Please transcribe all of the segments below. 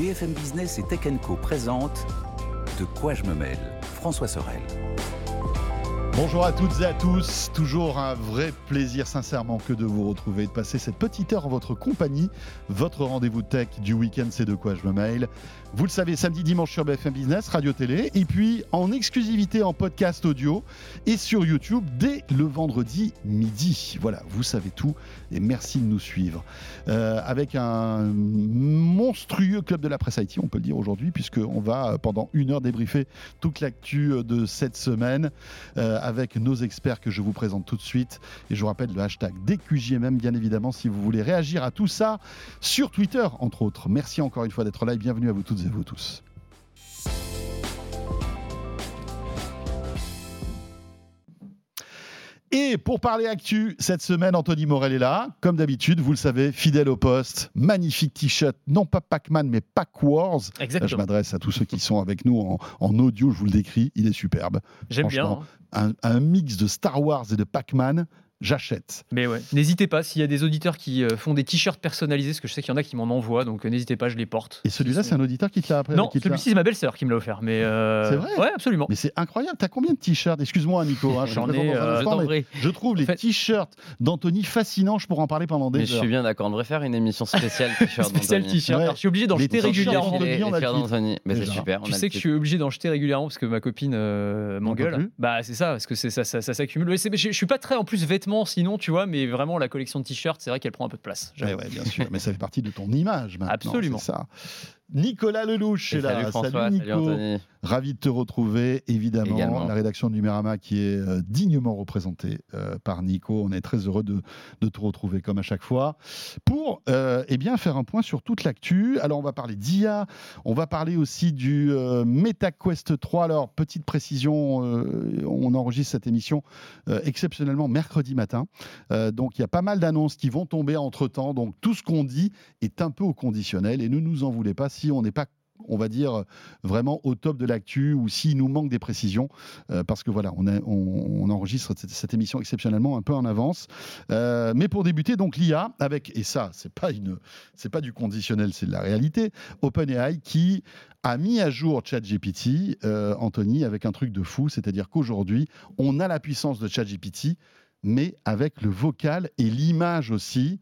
BFM Business et Tech Co présente De quoi je me mêle François Sorel. Bonjour à toutes et à tous, toujours un vrai plaisir sincèrement que de vous retrouver et de passer cette petite heure en votre compagnie. Votre rendez-vous tech du week-end, c'est de quoi je me mail. Vous le savez, samedi, dimanche sur BFM Business, Radio Télé, et puis en exclusivité en podcast audio et sur YouTube dès le vendredi midi. Voilà, vous savez tout et merci de nous suivre. Euh, avec un monstrueux club de la presse IT, on peut le dire aujourd'hui, puisqu'on va pendant une heure débriefer toute l'actu de cette semaine. Euh, avec nos experts que je vous présente tout de suite. Et je vous rappelle le hashtag DQJMM, bien évidemment, si vous voulez réagir à tout ça sur Twitter, entre autres. Merci encore une fois d'être là et bienvenue à vous toutes et vous tous. Et pour parler actu, cette semaine, Anthony Morel est là. Comme d'habitude, vous le savez, fidèle au poste. Magnifique t-shirt, non pas Pac-Man, mais Pac Wars. Exactement. je m'adresse à tous ceux qui sont avec nous en, en, audio, je vous le décris. Il est superbe. J'aime bien. Hein. Un, un, mix de Star Wars et de Pac-Man j'achète. Mais ouais, n'hésitez pas, s'il y a des auditeurs qui euh, font des t-shirts personnalisés, parce que je sais qu'il y en a qui m'en envoient, donc euh, n'hésitez pas, je les porte. Et celui-là, c'est un auditeur qui te l'a après Non, celui-ci, c'est ma belle-sœur qui me l'a offert. Mais euh... C'est vrai? Ouais, absolument. Mais c'est incroyable. T'as combien de t-shirts? Excuse-moi, Nico. Hein, J'en ai. Euh, je, je trouve les fait... t-shirts d'Anthony fascinants. Je pourrais en parler pendant des mais heures. Je suis bien d'accord. On devrait faire une émission spéciale t-shirt. spéciale t-shirt. Alors, je suis obligé d'en jeter régulièrement. Mais c'est super. Tu sais que je suis obligé d'en jeter régulièrement parce que ma copine m'engueule. Bah, c'est ça, parce que ça s'accumule. Je suis pas très en plus vêtements sinon, tu vois, mais vraiment la collection de t-shirts, c'est vrai qu'elle prend un peu de place. Ouais, ouais, bien sûr, mais ça fait partie de ton image maintenant. Absolument. Ça. Nicolas Lelouch est là. Salut, François, salut Nico. Salut. Ravi de te retrouver, évidemment. Également. La rédaction du Numérama qui est euh, dignement représentée euh, par Nico. On est très heureux de, de, te retrouver comme à chaque fois pour euh, eh bien, faire un point sur toute l'actu. Alors, on va parler d'IA, on va parler aussi du MetaQuest 3. Alors, petite précision, on enregistre cette émission exceptionnellement mercredi matin. Donc, il y a pas mal d'annonces qui vont tomber entre temps. Donc, tout ce qu'on dit est un peu au conditionnel et ne nous en voulez pas si on n'est pas on va dire vraiment au top de l'actu ou s'il nous manque des précisions euh, parce que voilà on, enregistre cette, cette, émission exceptionnellement un peu en avance. Euh, mais pour débuter donc l'IA avec et ça c'est pas une c'est pas du conditionnel c'est de la réalité OpenAI qui a mis à jour ChatGPT euh, Anthony avec un truc de fou c'est-à-dire qu'aujourd'hui on a la puissance de ChatGPT mais avec le vocal et l'image aussi.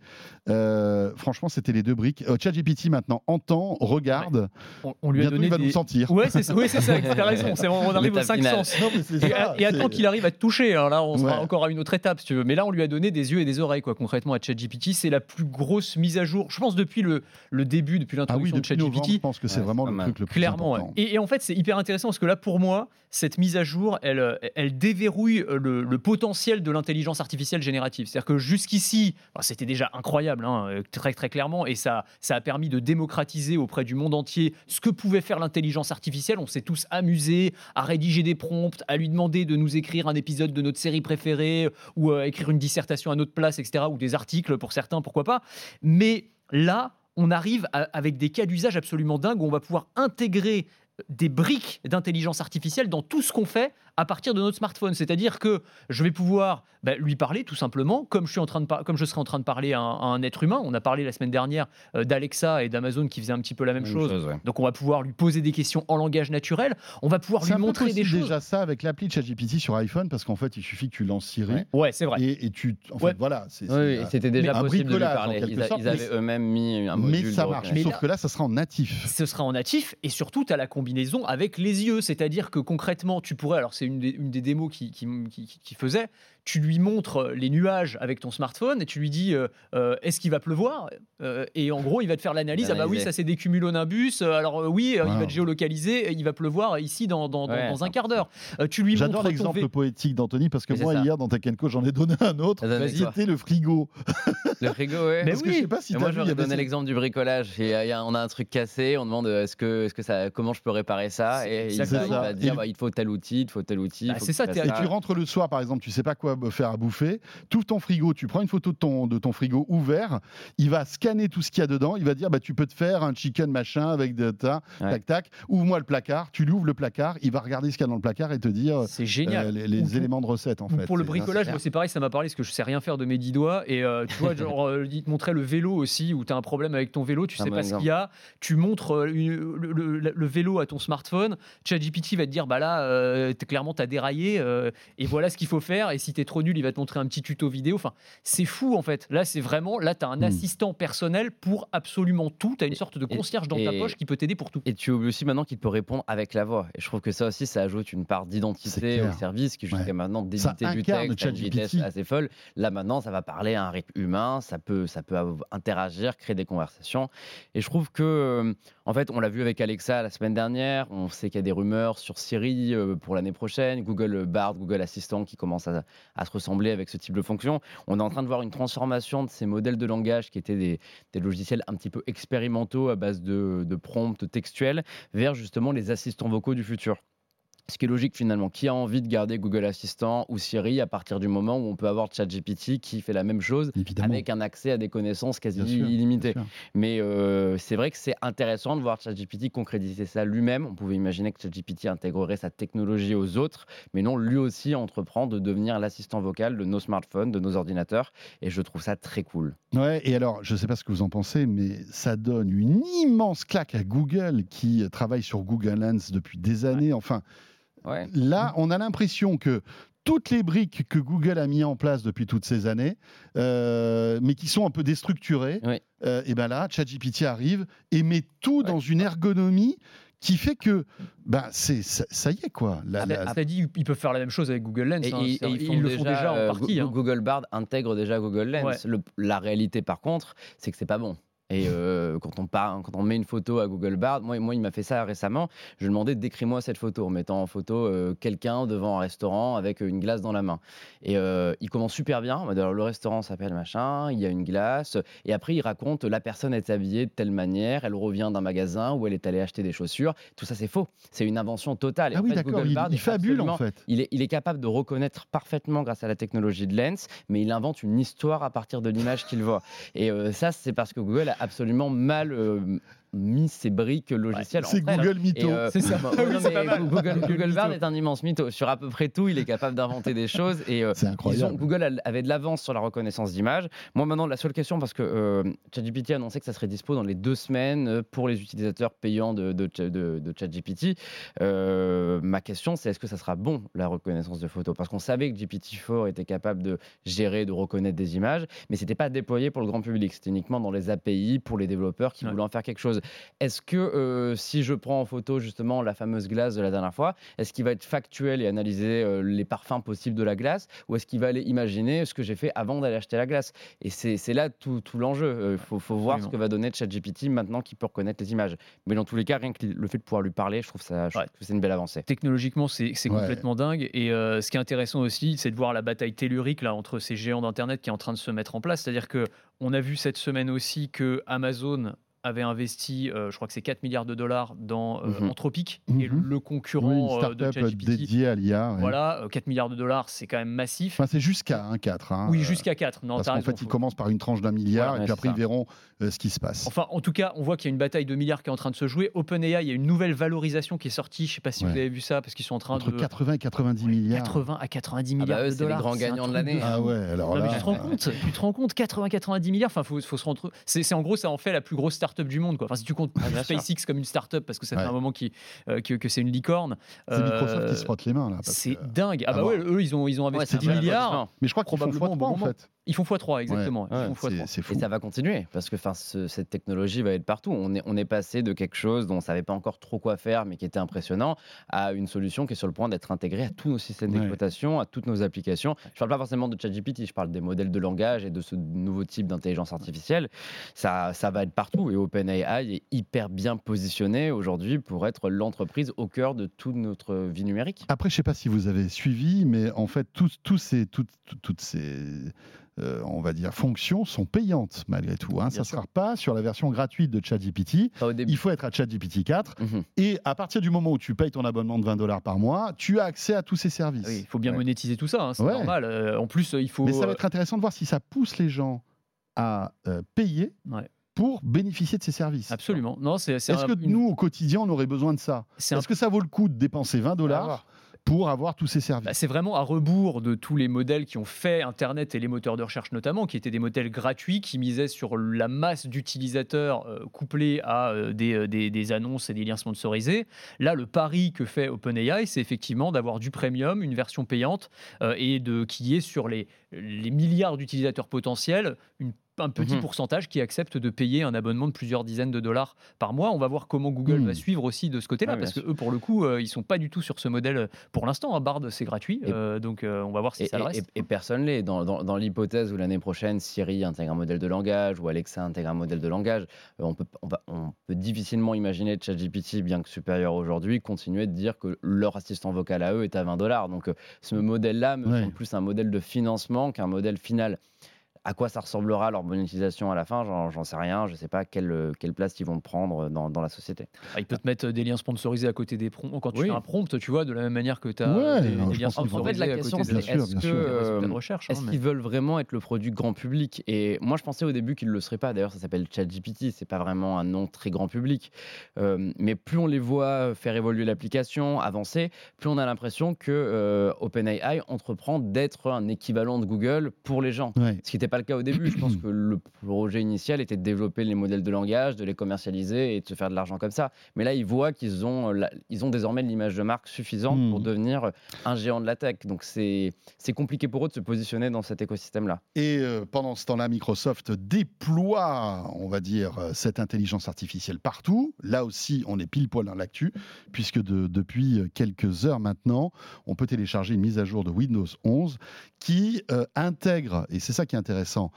Euh, franchement, c'était les deux briques. Euh, ChatGPT maintenant entend, regarde. Ouais. On, on, lui a donné il va des... nous sentir. Ouais, c'est ça. Ouais, c'est ça. T'as raison. C'est, on arrive aux cinq sens. Non, mais c'est et, ça, et attends qu'il arrive à te toucher. Alors là, on sera Ouais. encore à une autre étape, si tu veux. Mais là, on lui a donné des yeux et des oreilles, quoi. Concrètement, à ChatGPT, c'est la plus grosse mise à jour. Je pense depuis le, le début, depuis Ah oui, l'introduction de novembre, je ChatGPT. pense que c'est Ouais, vraiment le truc le plus Clairement, important. et, et en fait, c'est hyper intéressant parce que là, pour moi, cette mise à jour, elle, elle déverrouille le, le potentiel de l'intelligence artificielle générative. C'est-à-dire que jusqu'ici, c'était déjà incroyable, hein, très très clairement, et ça, ça a permis de démocratiser auprès du monde entier ce que pouvait faire l'intelligence artificielle. On s'est tous amusés à rédiger des prompts, à lui demander de nous écrire un épisode de notre série préférée, ou à écrire une dissertation à notre place, etc., ou des articles pour certains, pourquoi pas. Mais là, on arrive avec des cas d'usage absolument dingues où on va pouvoir intégrer des briques d'intelligence artificielle dans tout ce qu'on fait à partir de notre smartphone. C'est-à-dire que je vais pouvoir bah, lui parler tout simplement, comme je, suis en train de comme je serais en train de parler à un, à un être humain. On a parlé la semaine dernière euh, d'Alexa et d'Amazon qui faisaient un petit peu la même, Même chose. chose, ouais. Donc on va pouvoir lui poser des questions en langage naturel. On va pouvoir C'est lui un peu montrer des choses. déjà ça avec l'appli de ChatGPT sur iPhone parce qu'en fait il suffit que tu lances Siri Ouais. Ouais, c'est vrai. et, et tu en fait Ouais. voilà c'est Oui, c'est, oui, euh, c'était déjà mais un possible de lui parler. Ils, a- sorte, ils avaient mais- eux-mêmes mis un mais module. ça de marche reconnaissance. sauf là- que là ça sera en natif Ce sera en natif et surtout tu as la combinaison avec les yeux, c'est-à-dire que concrètement tu pourrais, alors c'est une des, démos qui, qui faisait, tu lui montres les nuages avec ton smartphone et tu lui dis euh, euh, est-ce qu'il va pleuvoir? Euh, Et en gros, il va te faire l'analyse. Ah bah oui, ça c'est des cumulonimbus. Euh, Alors euh, oui, euh, il va te géolocaliser. et Il va pleuvoir ici dans, dans, dans- Ouais, dans un quart d'heure. Euh, tu lui J'adore l'exemple poétique d'Anthony parce que Mais moi, ça. hier, dans Co, j'en ai donné un autre. Donné C'était le frigo. Le frigo, ouais. Mais Parce que oui. je sais pas si moi, donner ces- l'exemple du bricolage. Et, euh, il y a- on a un truc cassé, on demande euh, est-ce que, est-ce que ça, comment je peux réparer ça? Et il va, il dire bah, il faut tel outil, il faut tel outil. il Bah, faut c'est ça, Et tu rentres le soir, par exemple, tu sais pas quoi faire à bouffer, tu ouvres ton frigo, tu prends une photo de ton, de ton frigo ouvert, il va scanner tout ce qu'il y a dedans, il va dire bah, tu peux te faire un chicken machin avec de ta, Ouais. tac tac, ouvre-moi le placard, tu lui ouvres le placard, il va regarder ce qu'il y a dans le placard et te dire C'est génial. euh, les, éléments de recette en fait. Pour le bricolage, c'est moi c'est pareil, ça m'a parlé parce que je sais rien faire de mes dix doigts. Et euh, tu vois, genre, euh, il te montrait le vélo aussi, où tu as un problème avec ton vélo, tu un sais pas ce qu'il y a. Tu montres euh, une- le, le- le vélo à ton smartphone. ChatGPT va te dire bah là, euh, clairement, tu as déraillé euh, et voilà ce qu'il faut faire. Et si tu es trop nul, il va te montrer un petit tuto vidéo. Enfin, c'est fou en fait. Là, c'est vraiment, là, tu as un Hmm. assistant personnel pour absolument tout. Tu as une sorte de concierge dans ta poche qui peut t'aider pour tout. Et tu oublies aussi maintenant qu'il peut répondre avec la voix. Et je trouve que ça aussi, ça ajoute une part d'identité au service qui jusqu'à Ouais. maintenant débitait du texte à une vitesse assez folle. Là maintenant, ça va parler à un rythme humain, ça peut, ça peut interagir, créer des conversations. Et je trouve que, euh, en fait, on l'a vu avec Alexa la semaine dernière. On sait qu'il y a des rumeurs sur Siri euh, pour l'année prochaine, Google Bard, Google Assistant qui commencent à, à se ressembler avec ce type de fonction. On est en train de voir une transformation de ces modèles de langage qui étaient des, logiciels un petit peu expérimentaux à base de, de prompts textuels vers justement les assistants vocaux du futur. Ce qui est logique finalement. Qui a envie de garder Google Assistant ou Siri à partir du moment où on peut avoir ChatGPT qui fait la même chose Évidemment. avec un accès à des connaissances quasi sûr, illimitées. Mais euh, c'est vrai que c'est intéressant de voir ChatGPT concrétiser ça lui-même. On pouvait imaginer que ChatGPT intégrerait sa technologie aux autres, mais non, lui aussi entreprend de devenir l'assistant vocal de nos smartphones, de nos ordinateurs. Et je trouve ça très cool. Ouais, et alors, je ne sais pas ce que vous en pensez, mais ça donne une immense claque à Google qui travaille sur Google Lens depuis des années. Enfin, Ouais. là, on a l'impression que toutes les briques que Google a mis en place depuis toutes ces années, euh, mais qui sont un peu déstructurées, Oui. euh, et ben là, ChatGPT arrive et met tout dans une ergonomie qui fait que, ben, c'est ça, ça y est quoi. La- Ah, la- bah, t'as dit, ils peuvent faire la même chose avec Google Lens. Et, hein. et- et C'est- ils, font le déjà, font déjà en euh, partie. Hein. Google Bard intègre déjà Google Lens. Ouais. Le- la réalité, par contre, c'est que c'est pas bon. Et euh, quand, on part, quand on met une photo à Google Bard, moi, moi il m'a fait ça récemment. Je lui demandais décris-moi cette photo en mettant en photo euh, quelqu'un devant un restaurant avec une glace dans la main. Et euh, il commence super bien. Alors, le restaurant s'appelle machin, il y a une glace. Et après, il raconte la personne est habillée de telle manière, elle revient d'un magasin où elle est allée acheter des chaussures. Tout ça, c'est faux. C'est une invention totale. Et Ah oui, d'accord, Google il, Bard il est fabule en fait. il est, il est capable de reconnaître parfaitement grâce à la technologie de Lens, mais il invente une histoire à partir de l'image qu'il voit. Et euh, ça, c'est parce que Google a absolument mal euh, mis ses briques logicielles C'est entre elles. Google Mytho. euh, C'est ça. bon, Oui, non, c'est mais pas mal. Google, Google Bard est un immense mytho. Sur à peu près tout, il est capable d'inventer des choses. Et euh, C'est ils ont- incroyable. Google avait de l'avance sur la reconnaissance d'image. Moi, maintenant, la seule question, parce que euh, ChatGPT a annoncé que ça serait dispo dans les deux semaines euh, pour les utilisateurs payants de, de, de- de ChatGPT. Ma question, c'est est-ce que ça sera bon, la reconnaissance de photos? Parce qu'on savait que GPT-4 était capable de gérer, de reconnaître des images, mais ce n'était pas déployé pour le grand public. C'était uniquement dans les API pour les développeurs qui Ouais. voulaient en faire quelque chose. Est-ce que euh, si je prends en photo justement la fameuse glace de la dernière fois, est-ce qu'il va être factuel et analyser euh, les parfums possibles de la glace ou est-ce qu'il va aller imaginer ce que j'ai fait avant d'aller acheter la glace? Et c'est là tout, tout l'enjeu. Il faut, faut voir ce que va donner ChatGPT maintenant qu'il peut reconnaître les images. Mais dans tous les cas, rien que le fait de pouvoir lui parler, je trouve, ça, je trouve Ouais. que c'est une belle avancée. Technologiquement, c'est c'est Ouais. complètement dingue. Et euh, ce qui est intéressant aussi, c'est de voir la bataille tellurique là, entre ces géants d'Internet qui est en train de se mettre en place. C'est-à-dire que on a vu cette semaine aussi que Amazon avait investi, euh, je crois que c'est 4 milliards de dollars dans euh, Mhm. Anthropic, Mhm. et le Oui, concurrent une euh, de start-up ChatGPT. dédiée à l'IA. ouais. Voilà, euh, 4 milliards de dollars, c'est quand même massif. Enfin, c'est jusqu'à 1, 4. hein, oui, euh, jusqu'à 4. Non, Parce qu'en fait, ils commencent par une tranche d'un milliard Ouais, et puis après, ça. ils verront euh, ce qui se passe. Enfin, en tout cas, on voit qu'il y a une bataille de milliards qui est en train de se jouer. OpenAI, il y a une nouvelle valorisation qui est sortie. Je ne sais pas si Ouais. vous avez vu ça, parce qu'ils sont en train Entre de 80 et 90 milliards. 80 à 90 Ah bah milliards eux, de c'est les dollars. grands gagnants de l'année. Ah ouais, alors là. tu te rends compte Tu te rends compte 80-90 milliards Enfin, faut, faut se rendre. C'est c'est en gros, ça en fait la plus grosse start-up du monde. Quoi. Enfin, si tu comptes Ah, sûr. SpaceX comme une start-up, parce que ça Ouais. fait un moment qui, euh, que, que c'est une licorne. C'est euh, Microsoft qui se frotte les mains là. C'est que- dingue. Ah à bah ouais, eux, ils ont, ils ont Ouais, investi c'est 10 un vrai milliards. Mais je crois qu'ils font fois bon en moment. fait. Ils font x3, exactement. Ouais, Ils font C'est x3. c'est fou. Et ça va continuer parce que enfin, ce- cette technologie va être partout. On est, on est passé de quelque chose dont on savait pas encore trop quoi faire, mais qui était impressionnant, à une solution qui est sur le point d'être intégrée à tous nos systèmes Ouais. d'exploitation, à toutes nos applications. Je parle pas forcément de ChatGPT, je parle des modèles de langage et de ce nouveau type d'intelligence artificielle. Ça, ça va être partout et OpenAI est hyper bien positionné aujourd'hui pour être l'entreprise au cœur de toute notre vie numérique. Après, je ne sais pas si vous avez suivi, mais en fait, tous, tous ces, toutes- toutes ces, euh, on va dire, fonctions sont payantes malgré tout. hein. Ça ne sera pas sur la version gratuite de ChatGPT. Enfin. Il faut être à ChatGPT 4. Mhm. Et à partir du moment où tu payes ton abonnement de 20 dollars par mois, tu as accès à tous ces services. Oui, il faut bien Ouais. monétiser tout ça, hein, c'est Ouais. normal. Euh, en plus, euh, il faut. Mais ça va être intéressant de voir si ça pousse les gens à euh, payer Ouais. pour bénéficier de ces services. Absolument. Non, c'est. Est-ce que une- nous, au quotidien, on aurait besoin de ça? Un Est-ce que ça vaut le coup de dépenser 20 dollars avoir tous ces services Bah, c'est vraiment à rebours de tous les modèles qui ont fait Internet et les moteurs de recherche notamment, qui étaient des modèles gratuits, qui misaient sur la masse d'utilisateurs euh, couplés à euh, des, euh, des annonces et des liens sponsorisés. Là, le pari que fait OpenAI, c'est effectivement d'avoir du premium, une version payante, euh, et de qui est sur les, les milliards d'utilisateurs potentiels, une un petit Mhm. pourcentage qui accepte de payer un abonnement de plusieurs dizaines de dollars par mois. On va voir comment Google va suivre aussi de ce côté-là, Ouais, parce que eux, pour le coup, euh, ils sont pas du tout sur ce modèle euh, pour l'instant. hein, Bard, c'est gratuit, euh, donc euh, on va voir si Et, ça et- reste. et- et personne l'est. Dans, dans- dans l'hypothèse où l'année prochaine, Siri intègre un modèle de langage ou Alexa intègre un modèle de langage, on peut, on, va- on peut difficilement imaginer ChatGPT, bien que supérieur aujourd'hui, continuer de dire que leur assistant vocal à eux est à 20 dollars. Donc ce modèle-là me Ouais. semble plus un modèle de financement qu'un modèle final. À quoi ça ressemblera leur monétisation à la fin, j'en sais rien. Je ne sais pas quelle, euh, quelle place ils vont prendre dans, dans la société. Ah, il peut te mettre des liens sponsorisés à côté des prompts. Quand tu Oui. fais un prompt, tu vois, de la même manière que tu as Ouais, des, des liens sponsorisés En fait, la à question, c'est est-ce euh, recherche. hein, qu'ils veulent vraiment être le produit grand public? Et moi, je pensais au début qu'ils ne le seraient pas. D'ailleurs, ça s'appelle ChatGPT. C'est pas vraiment un nom très grand public. Euh, mais plus on les voit faire évoluer l'application, avancer, plus on a l'impression que euh, OpenAI entreprend d'être un équivalent de Google pour les gens. Ouais. Ce qui n'était pas le cas au début. Je pense que le projet initial était de développer les modèles de langage, de les commercialiser et de se faire de l'argent comme ça. Mais là, ils voient qu'ils ont, la- ils ont désormais l'image de marque suffisante Hmm. pour devenir un géant de la tech. Donc c'est compliqué pour eux de se positionner dans cet écosystème-là. Et euh, pendant ce temps-là, Microsoft déploie, on va dire, euh, cette intelligence artificielle partout. Là aussi, on est pile poil dans l'actu, puisque de- depuis euh, quelques heures maintenant, on peut télécharger une mise à jour de Windows 11 qui euh, intègre, et c'est ça qui est intéressant, intéressant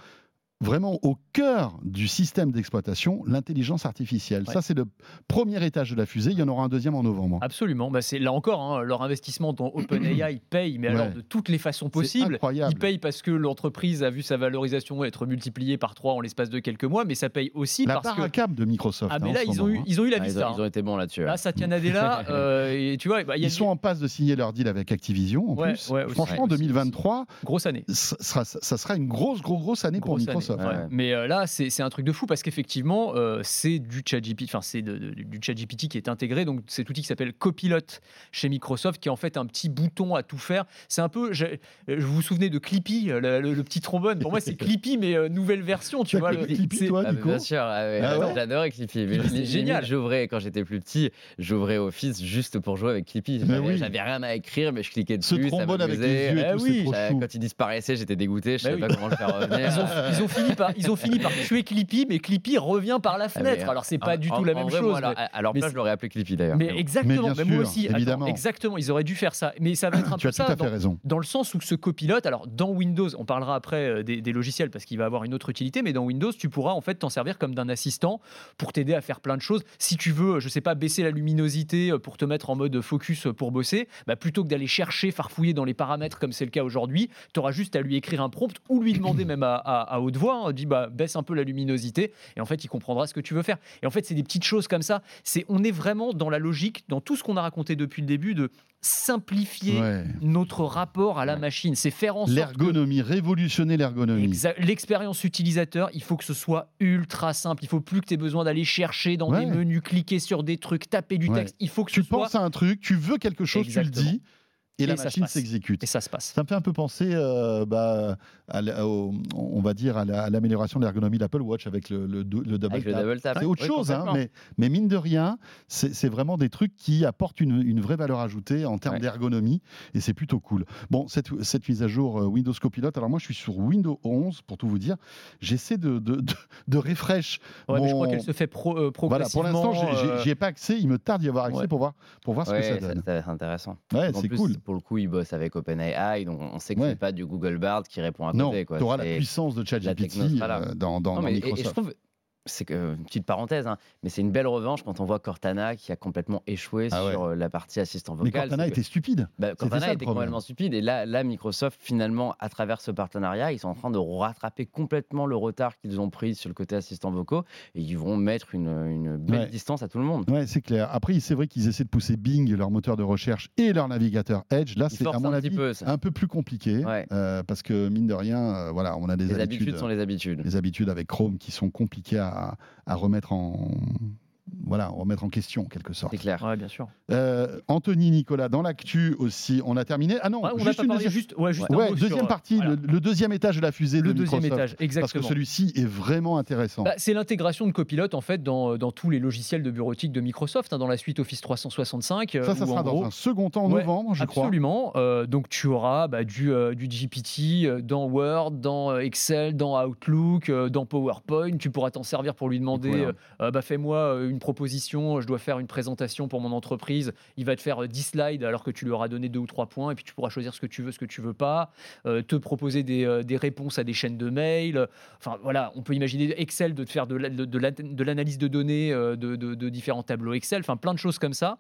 vraiment au cœur du système d'exploitation, l'intelligence artificielle. Ouais. Ça, c'est le premier étage de la fusée. Il y en aura un deuxième en novembre. Absolument. Bah, c'est là encore hein, leur investissement dans OpenAI paye, mais alors de toutes les façons possibles. incroyable. Il paye parce que l'entreprise a vu sa valorisation être multipliée par 3 en l'espace de quelques mois, mais ça paye aussi La parce que câble de Microsoft. ah hein, mais en là ce ils ont moment, eu hein. ils ont eu la Ah, ils, ont, ils ont été bons là-dessus. Là, Satya Nadella, euh, et tu vois, bah, il y a Ils sont en passe de signer leur deal avec Activision en Ouais, plus. ouais, aussi. Franchement, Ouais, aussi, 2023, une grosse année. ça sera, ça sera une grosse, grosse, grosse année pour année, Microsoft. ouais. Ouais. Mais euh, là, c'est c'est un truc de fou parce qu'effectivement, euh, c'est du ChatGPT, enfin c'est du ChatGPT qui est intégré, donc cet outil qui s'appelle Copilot chez Microsoft, qui est en fait un petit bouton à tout faire. C'est un peu, je, je vous vous souvenez de Clippy, le, le- le petit trombone? Pour moi, c'est Clippy mais euh, nouvelle version, tu vois. le- Clippy, toi, Ah, Nico? bien sûr, ah ouais, Ah ouais? j'adorais Clippy. Mais C'est génial. J'ouvrais quand j'étais plus petit, j'ouvrais Office juste pour jouer avec Clippy. J'avais oui. rien à écrire, mais je cliquais Ce dessus. ça trombone avec les m'amusait. yeux et Eh tout, oui. Quand il disparaissait, j'étais dégoûté, je Bah savais pas comment le faire revenir. Ils ont, ils ont fini par, ils ont fini par tuer Clippy, mais Clippy revient par la Ah, fenêtre. Alors c'est pas en- du en- tout la en même vrai, chose. moi, alors, mais- alors là, je l'aurais appelé Clippy d'ailleurs. Mais exactement, Mais bien mais moi sûr, aussi. Attends, évidemment. exactement, ils auraient dû faire ça. Mais ça va être un Tu peu as tout à fait dans, raison. dans le sens où ce copilote, alors dans Windows, on parlera après euh, des, des logiciels parce qu'il va avoir une autre utilité, mais dans Windows, tu pourras en fait t'en servir comme d'un assistant pour t'aider à faire plein de choses. Si tu veux, je sais pas, baisser la luminosité euh, pour te mettre en mode focus euh, pour bosser, bah, plutôt que d'aller chercher, farfouiller dans les paramètres comme c'est le cas aujourd'hui, tu auras juste à lui écrire un prompt ou lui demander même à, à- à haute voix, hein, dis bah baisse un peu la luminosité et en fait il comprendra ce que tu veux faire. Et en fait c'est des petites choses comme ça. C'est on est vraiment dans la logique, dans tout ce qu'on a raconté depuis le début de simplifier Ouais. notre rapport à la machine. C'est faire en sorte que L'ergonomie, révolutionner l'ergonomie. L'expérience utilisateur, il faut que ce soit ultra simple. Il faut plus que tu aies besoin d'aller chercher dans Ouais. des menus, cliquer sur des trucs, taper du texte. Il faut que Tu ce soit penses à un truc, tu veux quelque chose, tu le dis, et, la ça se machine s'exécute. Et ça se passe. Ça me fait un peu penser, euh, bah, à la- au- on va dire, à la- l'amélioration de l'ergonomie de l'Apple Watch avec le, le, le double tap. C'est autre Oui, chose, hein, mais, mais mine de rien, c'est c'est vraiment des trucs qui apportent une, une vraie valeur ajoutée en termes Ouais. d'ergonomie et c'est plutôt cool. Bon, cette, cette mise à jour euh, Windows Copilot, alors moi je suis sur Windows 11 pour tout vous dire, j'essaie de, de, de, de refresh. Ouais, mais je crois qu'elle se fait pro- euh, Voilà, pour l'instant, j'y ai pas accès, il me tarde d'y avoir accès ouais. pour voir, pour voir ce que ça donne. être intéressant. Ouais, c'est cool. Pour le coup, ils bossent avec OpenAI, donc on sait que Ouais. c'est pas du Google Bard qui répond à Non, côté. quoi. tu auras la puissance de ChatGPT euh, dans, dans, Non, dans mais- et- et, je Microsoft. trouve, c'est une petite parenthèse, hein, mais c'est une belle revanche quand on voit Cortana qui a complètement échoué Ah ouais. sur euh, la partie assistant Mais vocal. Cortana c'est que- était stupide. bah, Cortana ça, était complètement stupide. Et là, là, Microsoft, finalement, à travers ce partenariat, ils sont en train de rattraper complètement le retard qu'ils ont pris sur le côté assistant vocaux. Et ils vont mettre une, une belle Ouais. distance à tout le monde. Ouais, c'est clair. Après, c'est vrai qu'ils essaient de pousser Bing, leur moteur de recherche, et leur navigateur Edge. Là, c'est à forcent mon un avis peu ça. un peu plus compliqué, Ouais. euh, parce que mine de rien, euh, voilà, on a des Les habitudes, habitudes sont les habitudes. les habitudes avec Chrome qui sont compliquées à, à remettre en voilà, remettre en question en quelque sorte. C'est clair. Ouais, bien sûr. Euh, Anthony Nicolas, dans l'actu aussi, on a terminé. Ah non, Ouais, on juste pas une juste. Ouais, juste un sur, deuxième euh, partie, voilà. le, le deuxième étage de la fusée Le de deuxième Microsoft. étage, Parce que exactement. celui-ci est vraiment intéressant. Bah, c'est l'intégration de Copilot en fait dans, dans tous les logiciels de bureautique de Microsoft, hein, dans la suite Office 365. euh, ça, ça où, sera dans un second temps en Ouais, novembre, je crois. Absolument. Euh, donc tu auras bah, du, euh, du GPT euh, dans Word, dans euh, Excel, dans Outlook, euh, dans PowerPoint. Tu pourras t'en servir pour lui demander euh, hein. euh, bah, fais-moi euh, une proposition, je dois faire une présentation pour mon entreprise. Il va te faire euh, 10 slides alors que tu lui auras donné deux ou trois points et puis tu pourras choisir ce que tu veux, ce que tu veux pas. Euh, te proposer des, euh, des réponses à des chaînes de mails. Enfin voilà, on peut imaginer Excel de te faire de la- de- de de l'analyse de données euh, de différents tableaux Excel, enfin plein de choses comme ça.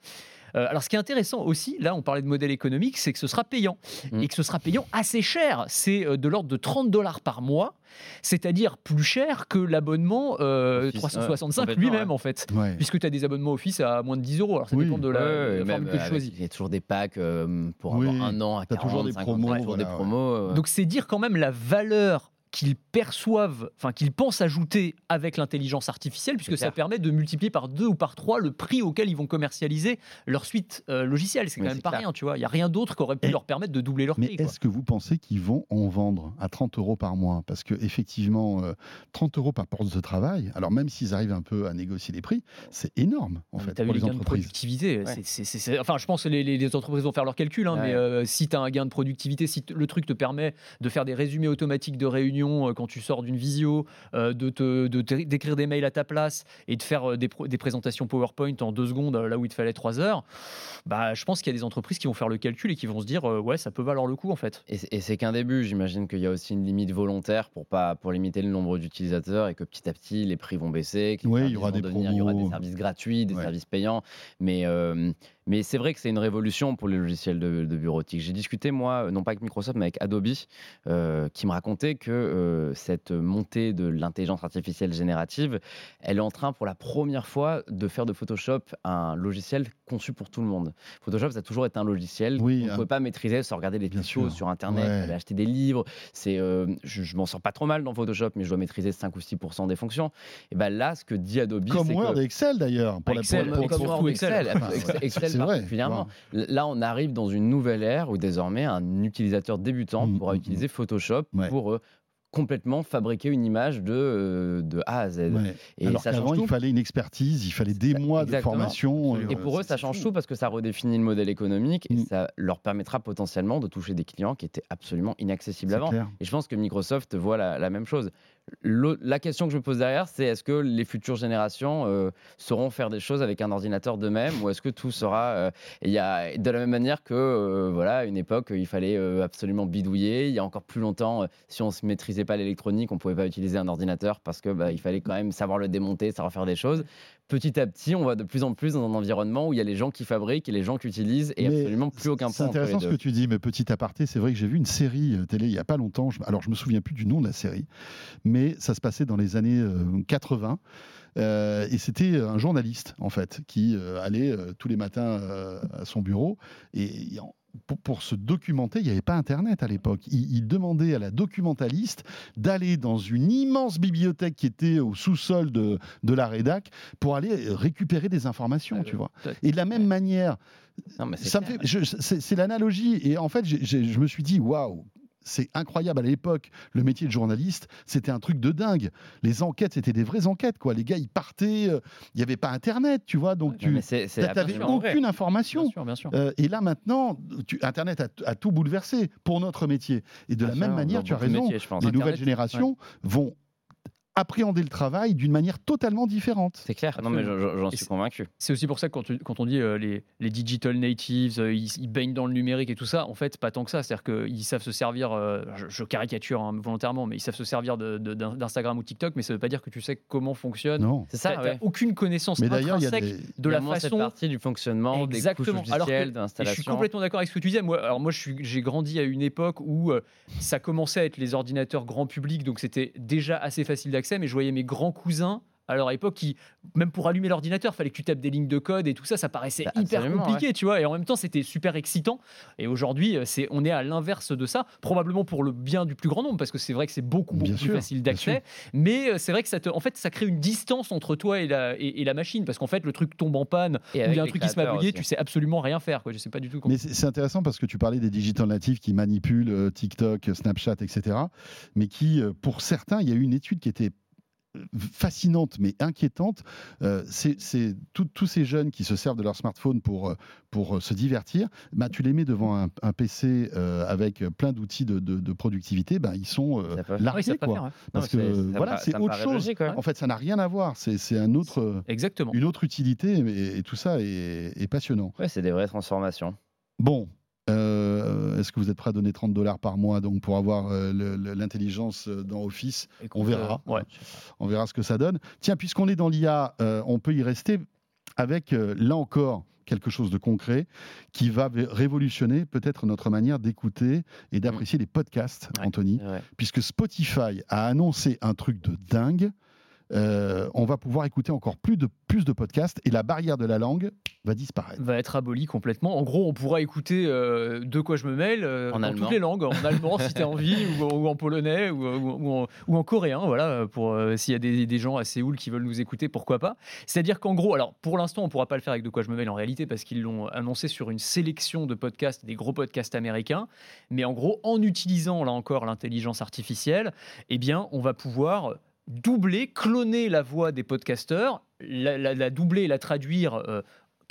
Euh, alors, ce qui est intéressant aussi, là, on parlait de modèle économique, c'est que ce sera payant. Mm. Et que ce sera payant assez cher. C'est euh, de l'ordre de 30 dollars par mois, c'est-à-dire plus cher que l'abonnement euh, Office, 365 ouais, complètement, lui-même, ouais. en fait. Ouais. Puisque tu as des abonnements Office à moins de 10 euros. Alors, ça Oui. dépend de la, la que tu choisis. Il y a toujours des packs euh, pour Oui, avoir un an à t'as 40, toujours des 50, promos, ouais, toujours des voilà, ouais. promos. euh, Donc, c'est dire quand même la valeur qu'ils perçoivent, enfin qu'ils pensent ajouter avec l'intelligence artificielle, puisque ça permet de multiplier par deux ou par trois le prix auquel ils vont commercialiser leur suite euh, logicielle. C'est quand Mais même pas clair. rien, tu vois. Il n'y a rien d'autre qui aurait pu Et- leur permettre de doubler leur Mais prix. est-ce que vous pensez qu'ils vont en vendre à 30 euros par mois? Parce que effectivement, euh, 30 euros par porte de travail, alors même s'ils arrivent un peu à négocier les prix, c'est énorme en Non, fait t'as pour vu les les gains de entreprises. productivité. Ouais. c'est- c'est- c'est- c'est- enfin, je pense que les, les- les entreprises vont faire leurs calculs, hein, Ouais. mais euh, si tu as un gain de productivité, si t- le truc te permet de faire des résumés automatiques de réunions euh, quand tu sors d'une visio, euh, de te- de d'écrire des mails à ta place et de faire euh, des, présentations PowerPoint en deux secondes là où il te fallait trois heures, bah, je pense qu'il y a des entreprises qui vont faire le calcul et qui vont se dire ouais, ça peut valoir le coup en fait. Et c'est- qu'un début. J'imagine qu'il y a aussi une limite volontaire pour pas pour limiter le nombre d'utilisateurs et que petit à petit les prix vont baisser. que les Oui, il y services aura vont des devenir- il y aura des services gratuits, des Ouais. services payants. Mais euh, mais c'est vrai que c'est une révolution pour les logiciels de, de bureautique. J'ai discuté moi, non pas avec Microsoft, mais avec Adobe, euh, qui me racontait que euh, cette montée de l'intelligence artificielle générative, elle est en train pour la première fois de faire de Photoshop un logiciel conçu pour tout le monde. Photoshop, ça a toujours été un logiciel Oui, qu'on ne hein. pouvait pas maîtriser sans regarder les tutos sur Internet, Ouais. aller acheter des livres. C'est, euh, je, je m'en sors pas trop mal dans Photoshop, mais je dois maîtriser 5 ou 6% des fonctions. Et ben là, ce que dit Adobe, Comme Word que et Excel d'ailleurs. Pour la- Excel, pour- pour- Excel, pour- surtout Excel. Excel, Enfin, Excel, C'est vrai, particulièrement. Là, on arrive dans une nouvelle ère où désormais un utilisateur débutant Mm, pourra mm, utiliser Photoshop Ouais. pour euh, complètement fabriquer une image de, euh, de A à Z. Ouais. Et Alors qu'avant, il fallait une expertise, il fallait des mois de Exactement. formation. Et pour eux, ça change fou. tout parce que ça redéfinit le modèle économique et Mm. ça leur permettra potentiellement de toucher des clients qui étaient absolument inaccessibles avant. clair. Et je pense que Microsoft voit la, la même chose. La question que je me pose derrière, c'est est-ce que les futures générations euh, sauront faire des choses avec un ordinateur d'eux-mêmes ou est-ce que tout sera. euh, y a, de la même manière que, euh, voilà, à une époque, il fallait absolument bidouiller. Il y a encore plus longtemps, si on ne maîtrisait pas l'électronique, on ne pouvait pas utiliser un ordinateur parce que bah, il fallait quand même savoir le démonter, savoir faire des choses. Petit à petit, on va de plus en plus dans un environnement où il y a les gens qui fabriquent et les gens qui utilisent et Mais absolument plus aucun C'est point les intéressant ce que tu dis, mais petit aparté, c'est vrai que j'ai vu une série euh, télé il y a pas longtemps. alors je me souviens plus du nom de la série, mais ça se passait dans les années euh, 80. euh, et c'était un journaliste en fait qui euh, allait euh, tous les matins euh, à son bureau et en- pour, pour se documenter, il n'y avait pas Internet à l'époque. Il, il demandait à la documentaliste d'aller dans une immense bibliothèque qui était au sous-sol de, de la rédac pour aller récupérer des informations, Ouais, tu vois. Et de la même manière, c'est l'analogie. Et en fait, je me suis dit, waouh, c'est incroyable. À l'époque, le métier de journaliste, c'était un truc de dingue. Les enquêtes, c'était des vraies enquêtes, quoi. Les gars, ils partaient. euh, Il n'y avait pas Internet, tu vois. Donc, tu n'avais aucune Bien information. sûr, bien sûr. Euh, et là maintenant, tu- Internet a, a tout bouleversé pour notre métier. Et de la même manière, tu as raison, les Internet, nouvelles générations vont appréhender le travail d'une manière totalement différente. C'est clair. Non, mais j'en- suis convaincu. C'est aussi pour ça que quand, tu- quand on dit euh, les, les digital natives, euh, ils, ils baignent dans le numérique et tout ça, en fait, pas tant que ça. C'est-à-dire qu'ils savent se servir, euh, je, je caricature hein, volontairement, mais ils savent se servir d'Instagram ou TikTok, mais ça veut pas dire que tu sais comment fonctionne. Non. C'est ça, ouais. aucune connaissance Mais d'ailleurs, il y a intrinsèque des. de la cette façon partie du fonctionnement, Exactement. des couches logicielles, je suis complètement d'accord avec ce que tu disais. Moi, alors moi, j'ai grandi à une époque où euh, ça commençait à être les ordinateurs grand public, donc c'était déjà assez facile d'accès. Mais je voyais mes grands cousins à leur époque qui, même pour allumer l'ordinateur, fallait que tu tapes des lignes de code et tout ça, ça paraissait Bah, hyper compliqué, tu vois. Et en même temps, c'était super excitant. Et aujourd'hui, euh, c'est, on est à l'inverse de ça, probablement pour le bien du plus grand nombre, parce que c'est vrai que c'est beaucoup, beaucoup Bien plus sûr, facile d'accès. Mais euh, c'est vrai que ça, te, en fait, ça crée une distance entre toi et la, et, et la machine, parce qu'en fait, le truc tombe en panne ou il y a un truc qui se met à bugger, tu sais absolument rien faire. Quoi. Je sais pas du tout comment. Mais c'est c'est intéressant parce que tu parlais des digital natives qui manipulent euh, TikTok, Snapchat, etc. Mais qui, euh, pour certains, il y a eu une étude qui était fascinante mais inquiétante. Euh, c'est c'est tout- tous ces jeunes qui se servent de leur smartphone pour, euh, pour euh, se divertir. Bah, tu les mets devant un, un PC euh, avec plein d'outils de, de- de productivité, bah, ils sont euh, largués. quoi. faire. Parce Non, que voilà, c'est autre chose. logique, ouais. En fait, ça n'a rien à voir. C'est c'est un autre, Exactement. une autre utilité et, et tout ça est, est passionnant. Ouais, c'est des vraies transformations. Bon, euh, est-ce que vous êtes prêt à donner 30 dollars par mois donc pour avoir euh, l'intelligence euh, dans Office? On verra. ouais. On verra ce que ça donne. Tiens, puisqu'on est dans l'IA, euh, on peut y rester avec, là encore, quelque chose de concret qui va révolutionner peut-être notre manière d'écouter et d'apprécier les podcasts, Ouais. Anthony, puisque Spotify a annoncé un truc de dingue. Euh, on va pouvoir écouter encore plus de, plus de podcasts et la barrière de la langue va disparaître. va être aboli complètement. En gros, on pourra écouter euh, de quoi je me mêle euh, En dans allemand. toutes les langues, en allemand si tu as envie, ou, ou en polonais, ou, ou- ou en, ou en coréen, voilà, pour euh, s'il y a des, des gens à Séoul qui veulent nous écouter, pourquoi pas. C'est-à-dire qu'en gros, alors pour l'instant, on pourra pas le faire avec de quoi je me mêle en réalité, parce qu'ils l'ont annoncé sur une sélection de podcasts, des gros podcasts américains, mais en gros, en utilisant là encore l'intelligence artificielle, eh bien, on va pouvoir doubler, cloner la voix des podcasteurs, la, doubler et la traduire euh,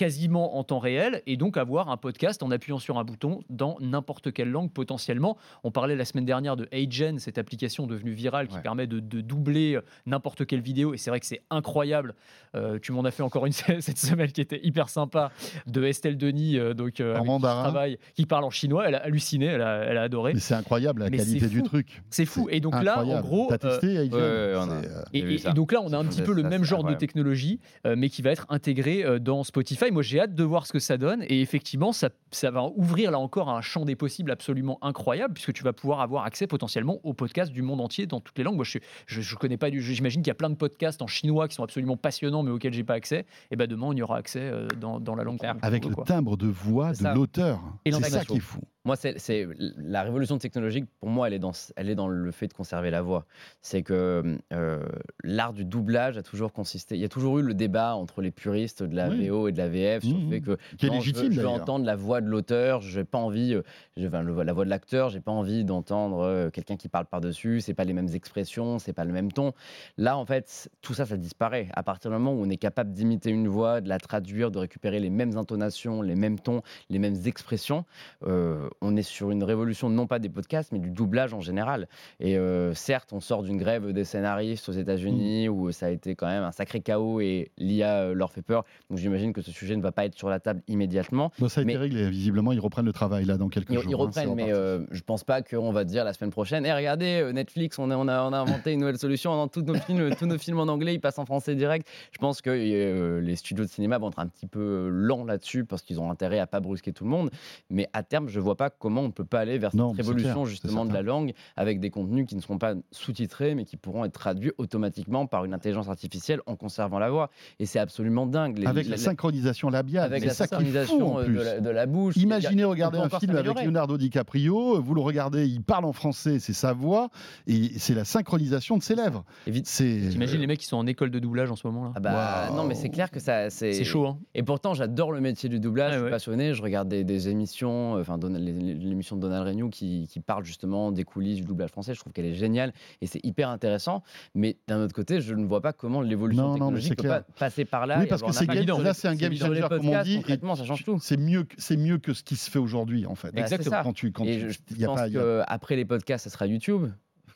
quasiment en temps réel et donc avoir un podcast en appuyant sur un bouton dans n'importe quelle langue potentiellement. On parlait la semaine dernière de Agen, cette application devenue virale qui Ouais. permet de, de doubler euh, n'importe quelle vidéo et c'est vrai que c'est incroyable. Euh, tu m'en as fait encore une cette semaine qui était hyper sympa de Estelle Denis, euh, donc euh, qui travaille, qui parle en chinois. Elle a halluciné, elle a, elle a adoré. Mais c'est incroyable la Mais qualité du truc. C'est fou. Et donc là, en gros, T'as testé Aiden ouais, ouais, on a- C'est, et, donc là, on a un petit peu le même genre de technologie, euh, mais qui va être intégré euh, dans Spotify. Moi, j'ai hâte de voir ce que ça donne. Et effectivement, ça, ça va ouvrir là encore un champ des possibles absolument incroyable, puisque tu vas pouvoir avoir accès potentiellement aux podcasts du monde entier dans toutes les langues. Moi, je, je, je connais pas du. J'imagine qu'il y a plein de podcasts en chinois qui sont absolument passionnants, mais auxquels j'ai pas accès. Et ben demain, on y aura accès euh, dans, dans la langue. avec le quoi. timbre de voix de l'auteur. Et C'est ça qui est fou. Moi, c'est la révolution technologique, pour moi, elle est dans, elle est dans le fait de conserver la voix. C'est que euh, l'art du doublage a toujours consisté. Il y a toujours eu le débat entre les puristes de la Oui. VO et de la VF sur Mhm. le fait que Qui est non, je veux- je entendre la voix de l'auteur, j'ai pas envie, euh, j'ai- enfin, la voix de l'acteur, j'ai pas envie d'entendre euh, quelqu'un qui parle par-dessus, c'est pas les mêmes expressions, c'est pas le même ton. Là, en fait, tout ça, ça disparaît. À partir du moment où on est capable d'imiter une voix, de la traduire, de récupérer les mêmes intonations, les mêmes tons, les mêmes expressions, euh, on est sur une révolution non pas des podcasts, mais du doublage en général. Et euh, certes, on sort d'une grève des scénaristes aux États-Unis Mm. où ça a été quand même un sacré chaos et l'IA euh, leur fait peur. Donc j'imagine que ce sujet ne va pas être sur la table immédiatement. Bon, ça a été Mais- réglé. Visiblement, ils reprennent le travail là dans quelques Ils, jours. ils hein, reprennent, mais euh, je pense pas qu'on va dire la semaine prochaine Eh, regardez, euh, Netflix, on a, on, a, on a inventé une nouvelle solution. Dans tous nos films, tous nos films en anglais, ils passent en français direct. Je pense que euh, les studios de cinéma vont être un petit peu lents là-dessus parce qu'ils ont intérêt à pas brusquer tout le monde. Mais à terme, je vois pas comment on ne peut pas aller vers cette Non, révolution clair, justement de la langue avec des contenus qui ne seront pas sous-titrés mais qui pourront être traduits automatiquement par une intelligence artificielle en conservant la voix. Et c'est absolument dingue. Les- Avec la, synchronisation labiale, avec la ça fou, synchronisation euh, de la, de la bouche. Imaginez regarder un film avec. Leonardo DiCaprio, vous le regardez, il parle en français, c'est sa voix, et c'est la synchronisation de ses lèvres. T'imagines les mecs qui sont en école de doublage en ce moment là Ah bah, non, mais c'est clair que ça. C'est chaud, hein Et pourtant, j'adore le métier du doublage. Je suis ouais. passionné. Je regarde des, des émissions, euh, enfin les- l'émission de Donald Renew qui, qui parle justement des coulisses du doublage français. Je trouve qu'elle est géniale et c'est hyper intéressant. Mais d'un autre côté, je ne vois pas comment l'évolution Non, non, mais technologique c'est peut pas passer par là. oui, parce que c'est là c'est un game changer comme on dit. concrètement, ça change tout. C'est mieux, que- c'est mieux que ce qui se fait aujourd'hui en fait. Bah, Exactement. Quand tu, quand Et tu- je, y a pense pas, il y a- qu'après les podcasts, ça sera YouTube.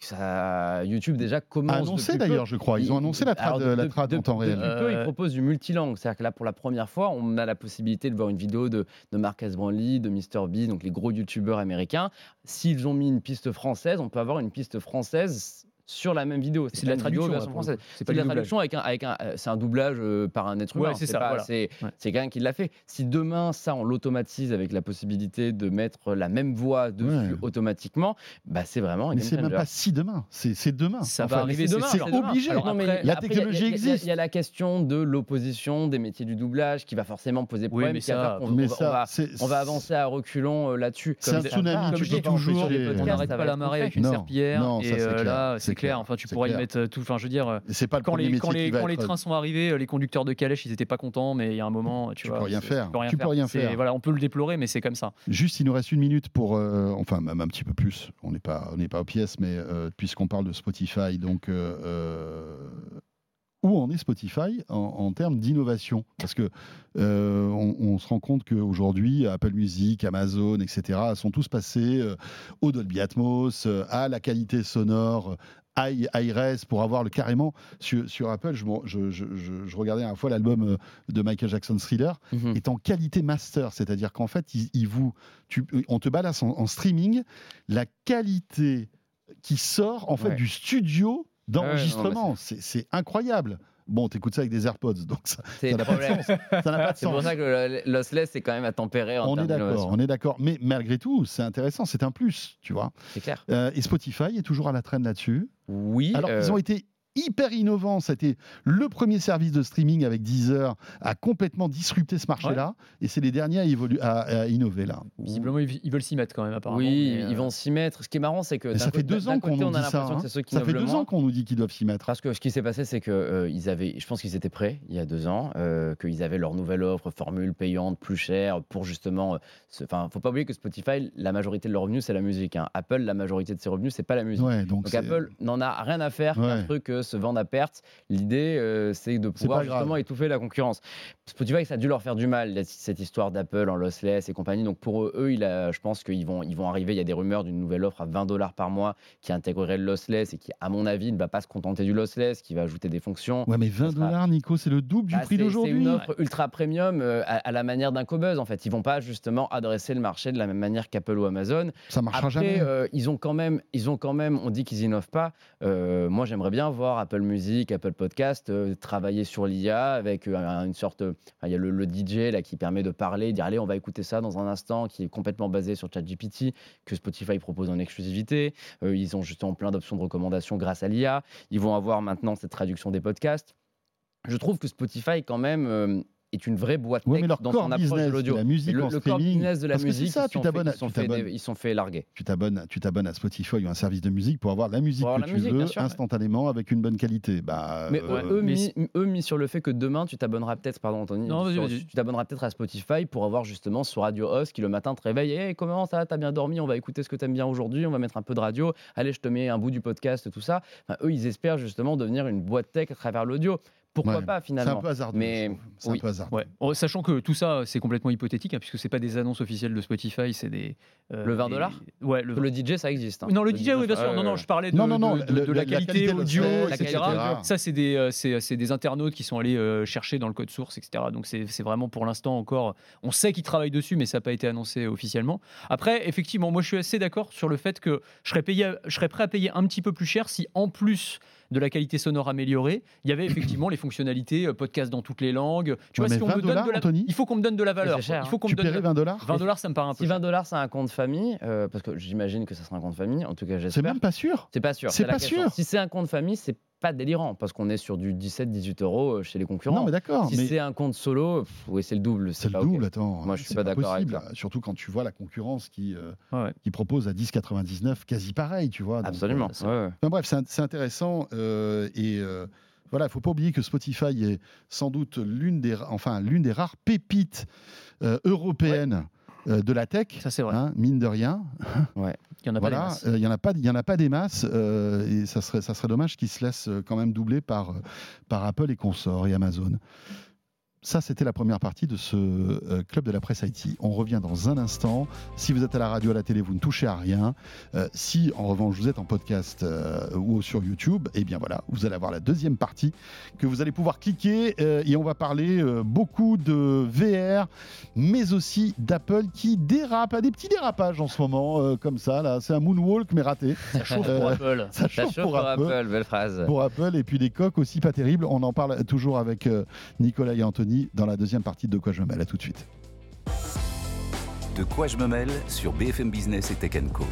Ça, YouTube déjà commence. annoncé d'ailleurs, je crois. Ils ont annoncé la trad, Alors, la de- trad de- en temps réel. Depuis peu, ils Euh, proposent du multilangue. C'est-à-dire que là, pour la première fois, on a la possibilité de voir une vidéo de, de Marcus Brownlee, de Mr. Beast, donc les gros youtubeurs américains. S'ils ont mis une piste française, on peut avoir une piste française sur la même vidéo. C'est de la traduction version française. C'est de la traduction avec un, avec un, euh, c'est un doublage euh, par un être Ouais, humain. c'est ça, pas- voilà. C'est Ouais. c'est quelqu'un qui l'a fait. Si demain ça on l'automatise avec la possibilité de mettre la même voix dessus Ouais. automatiquement, bah c'est vraiment Mais game c'est même pas si demain, c'est c'est demain. Ça va arriver, demain, c'est obligé. Alors, non, mais Après, la technologie existe. Il y a la question de l'opposition des métiers du doublage qui va forcément poser problème. on, va- avancer à reculons euh, là-dessus. C'est un tsunami, comme tu je peux dis, les- On n'arrête pas la marée avec une Non, serpillière. non, ça, et c'est clair, là, c'est c'est clair. Enfin, tu c'est pourras y mettre tout. Enfin, je veux dire, C'est pas le quand les, quand les, quand les trains sont arrivés, les conducteurs de calèche, ils n'étaient pas contents, mais il y a un moment, tu, Tu vois, peux rien faire. Tu peux rien Tu peux faire. rien faire. Voilà, on peut le déplorer, mais c'est comme ça. Juste, il nous reste une minute pour, euh, enfin même un petit peu plus. On n'est pas, on n'est pas aux pièces, mais euh, puisqu'on parle de Spotify, donc euh, euh, où en est Spotify en, en termes d'innovation? Parce que euh, on, on se rend compte qu'aujourd'hui, Apple Music, Amazon, etc., sont tous passés euh, au Dolby Atmos, euh, à la qualité sonore. Hi-Res pour avoir le carrément sur, sur Apple. Je, je, je- regardais à la fois l'album euh, de Michael Jackson Thriller Mhm. est en qualité master, c'est-à-dire qu'en fait, il, il vous, tu- on te balance en, en streaming la qualité qui sort en fait Ouais. du studio d'enregistrement. c'est incroyable. Bon, t'écoutes ça avec des AirPods, donc ça n'a pas de sens. C'est pour ça que le le lossless, c'est quand même à tempérer en On est d'accord, on est d'accord. Mais malgré tout, c'est intéressant, c'est un plus, tu vois. C'est clair. Euh, et Spotify est toujours à la traîne là-dessus. Oui. Alors euh, qu'ils ont été hyper innovants. C'était le premier service de streaming avec Deezer à complètement disrupter ce marché-là. Et c'est les derniers à, évolu- à- à innover là. Visiblement, ils ils veulent s'y mettre quand même, apparemment. Oui, mais, euh, ils vont s'y mettre. Ce qui est marrant, c'est que ça fait deux ans qu'on nous dit ça. hein. Ça fait deux ans qu'on nous qu'ils doivent s'y mettre. Parce que ce qui s'est passé, c'est que euh, ils avaient, je pense qu'ils étaient prêts il y a deux ans, euh, qu'ils avaient leur nouvelle offre, formule payante, plus chère, pour justement. euh, Enfin, faut pas oublier que Spotify, la majorité de leurs revenus, c'est la musique. hein. Apple, la majorité de ses revenus, c'est pas la musique. Ouais, donc Apple n'en a rien à faire Ouais. qu'un truc se vendre à perte. L'idée, euh, c'est de pouvoir grave. justement étouffer la concurrence. Spotify, ça a dû leur faire du mal, cette histoire d'Apple en lossless et compagnie. Donc pour eux, eux, il a, je pense qu'ils vont, ils vont arriver. Il y a des rumeurs d'une nouvelle offre à 20 dollars par mois qui intégrerait le lossless et qui, à mon avis, ne va pas se contenter du lossless, qui va ajouter des fonctions. Ouais, mais 20 sera- dollars, Nico, c'est le double du Bah, prix c'est- C'est d'aujourd'hui. une offre ultra premium euh, à, à la manière d'un Cobuzz en fait. Ils vont pas justement adresser le marché de la même manière qu'Apple ou Amazon. Ça marchera Après, jamais. euh, ils ont quand même, ils ont quand même, on dit qu'ils innovent pas. Euh, moi, j'aimerais bien voir Apple Music, Apple Podcast euh, travailler sur l'IA avec euh, un- une sorte, enfin, il y a le, DJ là qui permet de parler, dire allez, on va écouter ça dans un instant, qui est complètement basé sur ChatGPT que Spotify propose en exclusivité. Euh, ils ont justement plein d'options de recommandation grâce à l'IA. Ils vont avoir maintenant cette traduction des podcasts. Je trouve que Spotify quand même. euh, est une vraie boîte Ouais, tech dans core son approche business, de l'audio. la musique le, le business de la parce musique, ça, ils, tu sont fait, ils, sont fait t'abonnes- des- ils sont fait larguer. Tu t'abonnes, tu t'abonnes à Spotify ou un service de musique pour avoir la musique avoir que la tu musique, veux sûr, ouais. instantanément avec une bonne qualité. Bah, Mais euh, eux, mais mis, eux mis sur le fait que demain tu t'abonneras peut-être, pardon Anthony, Non, sur- tu t'abonneras peut-être à Spotify pour avoir justement ce radio host qui le matin te réveille, hey, comment ça, t'as bien dormi, on va écouter ce que t'aimes bien aujourd'hui, on va mettre un peu de radio, allez je te mets un bout du podcast, tout ça. Enfin, eux ils espèrent justement devenir une boîte tech à travers l'audio. Pourquoi Ouais. pas c'est un finalement peu hasardeux. Mais. C'est oui. un peu hasardeux. Ouais. Oh, sachant que tout ça, c'est complètement hypothétique, hein, puisque c'est pas des annonces officielles de Spotify, c'est des. euh, Le 20 des- dollars Ouais, le. Le DJ ça existe. hein. Non, le, Le DJ, oui, bien sûr. non, non, ouais. je parlais de, Non, non, non, de- de- le- de la- la la qualité audio, l'audio, etc. etc. Ça, c'est des, euh, c'est, des internautes qui sont allés euh, chercher dans le code source, etc. Donc, c'est, c'est vraiment pour l'instant encore. On sait qu'ils travaillent dessus, mais ça n'a pas été annoncé officiellement. Après, effectivement, moi, je suis assez d'accord sur le fait que je serais, payé, je serais prêt à payer un petit peu plus cher si, en plus de la qualité sonore améliorée, il y avait effectivement les fonctionnalités euh, podcast dans toutes les langues. Tu Ouais, vois, mais si on 20 me donne dollars, de la... Anthony il faut qu'on me donne de la valeur. c'est cher, il faut qu'on Tu me donne paierais 20 dollars 20 dollars, ça me paraît un peu Si cher. 20 dollars, c'est un compte famille, euh, parce que j'imagine que ça sera un compte famille, en tout cas C'est j'espère. même pas sûr. C'est pas sûr. C'est la pas question. sûr. Si c'est un compte famille, c'est pas délirant, parce qu'on est sur du 17-18 euros euh, chez les concurrents. Non, mais d'accord. si mais c'est un compte solo, pff, oui, c'est le double. c'est le double, attends. Moi, je suis pas d'accord avec possible. Surtout quand tu vois la concurrence qui, euh, Ouais. qui propose à 10,99 quasi pareil, tu vois. Donc, Absolument. euh, ouais, ouais. Enfin bref, c'est int- c'est intéressant euh, et euh, voilà, il faut pas oublier que Spotify est sans doute l'une des, enfin l'une des rares pépites euh, européennes euh, de la tech. Ça, c'est vrai. hein, mine de rien, Il y en a pas des voilà, masses. euh, il y en a pas, il y en a pas des masses euh, et ça serait, ça serait dommage qu'ils se laissent euh, quand même doubler par, par Apple et consorts et Amazon. Ça, c'était la première partie de ce euh, club de la presse IT. On revient dans un instant. Si vous êtes à la radio, à la télé, vous ne touchez à rien. Euh, si, en revanche, vous êtes en podcast euh, ou sur YouTube, eh bien voilà, vous allez avoir la deuxième partie que vous allez pouvoir cliquer euh, et on va parler beaucoup de VR, mais aussi d'Apple qui dérape, a des petits dérapages en ce moment, comme ça. Là, c'est un moonwalk mais raté. Ça chauffe pour Apple. Ça Ça chauffe pour Apple Apple, belle phrase. pour Apple et puis des coques aussi pas terribles. On en parle toujours avec Nicolas et Anthony dans la deuxième partie de quoi je me mêle. À tout de suite. De quoi je me mêle sur BFM Business et Tech Co.